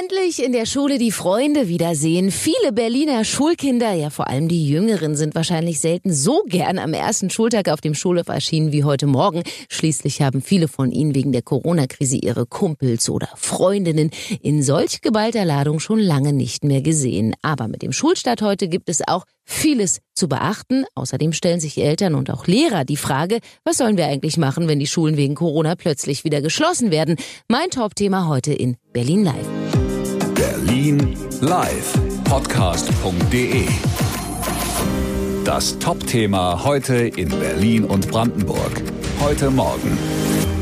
Endlich in der Schule die Freunde wiedersehen. Viele Berliner Schulkinder, ja vor allem die Jüngeren, sind wahrscheinlich selten so gern am ersten Schultag auf dem Schulhof erschienen wie heute Morgen. Schließlich haben viele von ihnen wegen der Corona-Krise ihre Kumpels oder Freundinnen in solch geballter Ladung schon lange nicht mehr gesehen. Aber mit dem Schulstart heute gibt es auch vieles zu beachten. Außerdem stellen sich Eltern und auch Lehrer die Frage, was sollen wir eigentlich machen, wenn die Schulen wegen Corona plötzlich wieder geschlossen werden? Mein Top-Thema heute in Berlin Live. Berlin Live Podcast.de Das Top-Thema heute in Berlin und Brandenburg. Heute Morgen.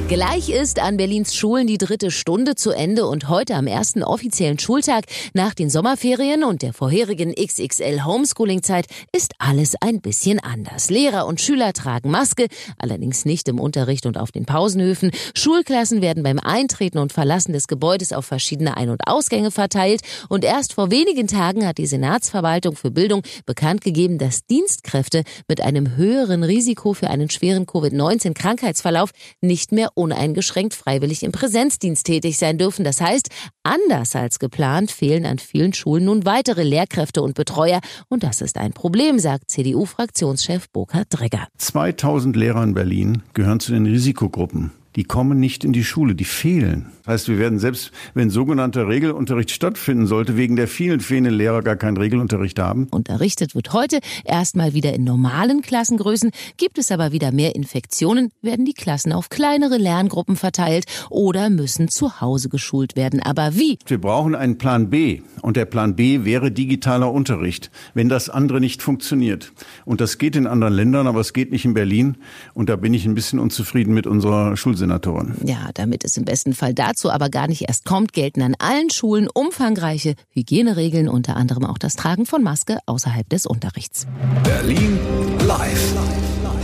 Gleich ist an Berlins Schulen die dritte Stunde zu Ende und heute am ersten offiziellen Schultag nach den Sommerferien und der vorherigen XXL Homeschooling-Zeit ist alles ein bisschen anders. Lehrer und Schüler tragen Maske, allerdings nicht im Unterricht und auf den Pausenhöfen. Schulklassen werden beim Eintreten und Verlassen des Gebäudes auf verschiedene Ein- und Ausgänge verteilt und erst vor wenigen Tagen hat die Senatsverwaltung für Bildung bekannt gegeben, dass Dienstkräfte mit einem höheren Risiko für einen schweren Covid-19-Krankheitsverlauf nicht mehr uneingeschränkt freiwillig im Präsenzdienst tätig sein dürfen. Das heißt, anders als geplant fehlen an vielen Schulen nun weitere Lehrkräfte und Betreuer. Und das ist ein Problem, sagt CDU-Fraktionschef Burkhard Dregger. 2000 Lehrer in Berlin gehören zu den Risikogruppen die kommen nicht in die Schule, die fehlen. Das heißt, wir werden selbst, wenn sogenannter Regelunterricht stattfinden sollte, wegen der vielen fehlenden Lehrer gar keinen Regelunterricht haben. Unterrichtet wird heute erstmal wieder in normalen Klassengrößen. Gibt es aber wieder mehr Infektionen, werden die Klassen auf kleinere Lerngruppen verteilt oder müssen zu Hause geschult werden. Aber wie? Wir brauchen einen Plan B. Und der Plan B wäre digitaler Unterricht, wenn das andere nicht funktioniert. Und das geht in anderen Ländern, aber es geht nicht in Berlin. Und da bin ich ein bisschen unzufrieden mit unserer Schulsystem. Senatoren. Ja, damit es im besten Fall dazu aber gar nicht erst kommt, gelten an allen Schulen umfangreiche Hygieneregeln, unter anderem auch das Tragen von Maske außerhalb des Unterrichts. Berlin live.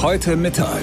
Heute Mittag.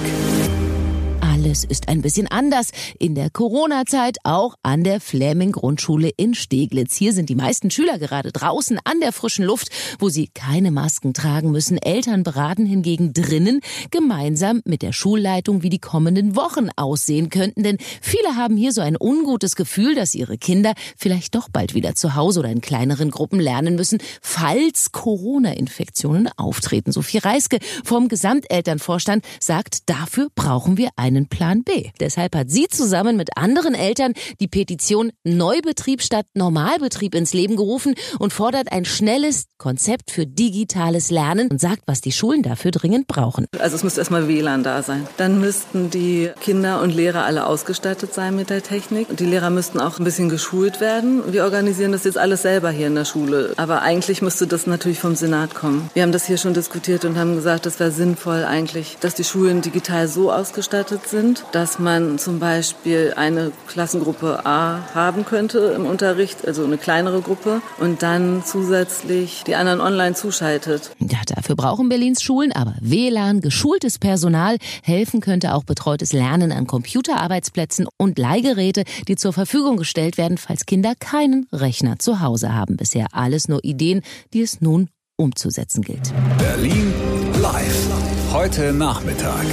Alles ist ein bisschen anders in der Corona-Zeit, auch an der Fleming-Grundschule in Steglitz. Hier sind die meisten Schüler gerade draußen an der frischen Luft, wo sie keine Masken tragen müssen. Eltern beraten hingegen drinnen gemeinsam mit der Schulleitung, wie die kommenden Wochen aussehen könnten. Denn viele haben hier so ein ungutes Gefühl, dass ihre Kinder vielleicht doch bald wieder zu Hause oder in kleineren Gruppen lernen müssen, falls Corona-Infektionen auftreten. Sophie Reiske vom Gesamtelternvorstand sagt, dafür brauchen wir einen Plan B. Deshalb hat sie zusammen mit anderen Eltern die Petition Neubetrieb statt Normalbetrieb ins Leben gerufen und fordert ein schnelles Konzept für digitales Lernen und sagt, was die Schulen dafür dringend brauchen. Also es müsste erstmal WLAN da sein. Dann müssten die Kinder und Lehrer alle ausgestattet sein mit der Technik. Die Lehrer müssten auch ein bisschen geschult werden. Wir organisieren das jetzt alles selber hier in der Schule. Aber eigentlich müsste das natürlich vom Senat kommen. Wir haben das hier schon diskutiert und haben gesagt, es wäre sinnvoll eigentlich, dass die Schulen digital so ausgestattet sind, sind, dass man zum Beispiel eine Klassengruppe A haben könnte im Unterricht, also eine kleinere Gruppe, und dann zusätzlich die anderen online zuschaltet. Ja, dafür brauchen Berlins Schulen aber WLAN, geschultes Personal, helfen könnte auch betreutes Lernen an Computerarbeitsplätzen und Leihgeräte, die zur Verfügung gestellt werden, falls Kinder keinen Rechner zu Hause haben. Bisher alles nur Ideen, die es nun umzusetzen gilt. Berlin live. Heute Nachmittag.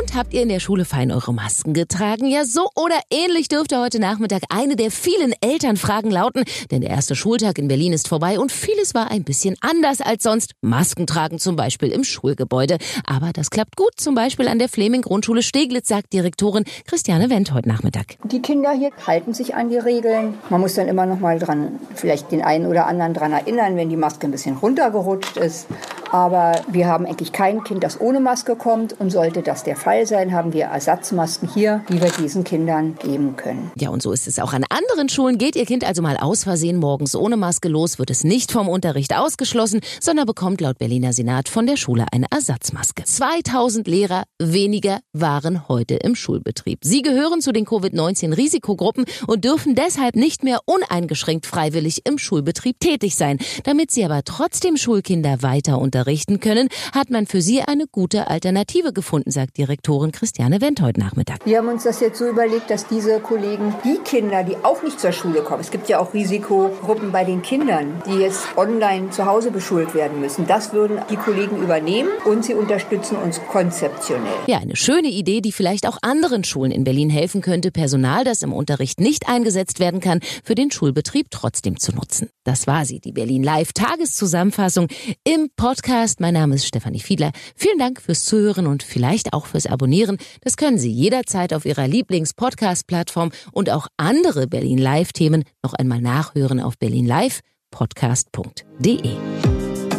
Und habt ihr in der Schule fein eure Masken getragen? Ja, so oder ähnlich dürfte heute Nachmittag eine der vielen Elternfragen lauten, denn der erste Schultag in Berlin ist vorbei und vieles war ein bisschen anders als sonst. Masken tragen zum Beispiel im Schulgebäude. Aber das klappt gut, zum Beispiel an der Fleming-Grundschule Steglitz, sagt Direktorin Christiane Wendt heute Nachmittag. Die Kinder hier halten sich an die Regeln. Man muss dann immer noch mal dran, vielleicht den einen oder anderen dran erinnern, wenn die Maske ein bisschen runtergerutscht ist. Aber wir haben eigentlich kein Kind, das ohne Maske kommt. Und sollte das der Fall sein, haben wir Ersatzmasken hier, die wir diesen Kindern geben können. Ja, und so ist es auch an anderen Schulen. Geht Ihr Kind also mal aus Versehen morgens ohne Maske los, wird es nicht vom Unterricht ausgeschlossen, sondern bekommt laut Berliner Senat von der Schule eine Ersatzmaske. 2000 Lehrer weniger waren heute im Schulbetrieb. Sie gehören zu den Covid-19-Risikogruppen und dürfen deshalb nicht mehr uneingeschränkt freiwillig im Schulbetrieb tätig sein. Damit sie aber trotzdem Schulkinder weiter unter unterrichten können, hat man für sie eine gute Alternative gefunden, sagt Direktorin Christiane Wendt heute Nachmittag. Wir haben uns das jetzt so überlegt, dass diese Kollegen, die Kinder, die auch nicht zur Schule kommen, es gibt ja auch Risikogruppen bei den Kindern, die jetzt online zu Hause beschult werden müssen, das würden die Kollegen übernehmen und sie unterstützen uns konzeptionell. Ja, eine schöne Idee, die vielleicht auch anderen Schulen in Berlin helfen könnte, Personal, das im Unterricht nicht eingesetzt werden kann, für den Schulbetrieb trotzdem zu nutzen. Das war sie, die Berlin Live Tageszusammenfassung im Podcast. Mein Name ist Stefanie Fiedler. Vielen Dank fürs Zuhören und vielleicht auch fürs Abonnieren. Das können Sie jederzeit auf Ihrer Lieblings-Podcast-Plattform und auch andere Berlin Live Themen noch einmal nachhören auf berlinlivepodcast.de.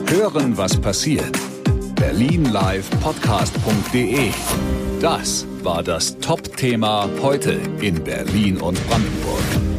Hören, was passiert. Berlinlivepodcast.de. Das war das Top-Thema heute in Berlin und Brandenburg.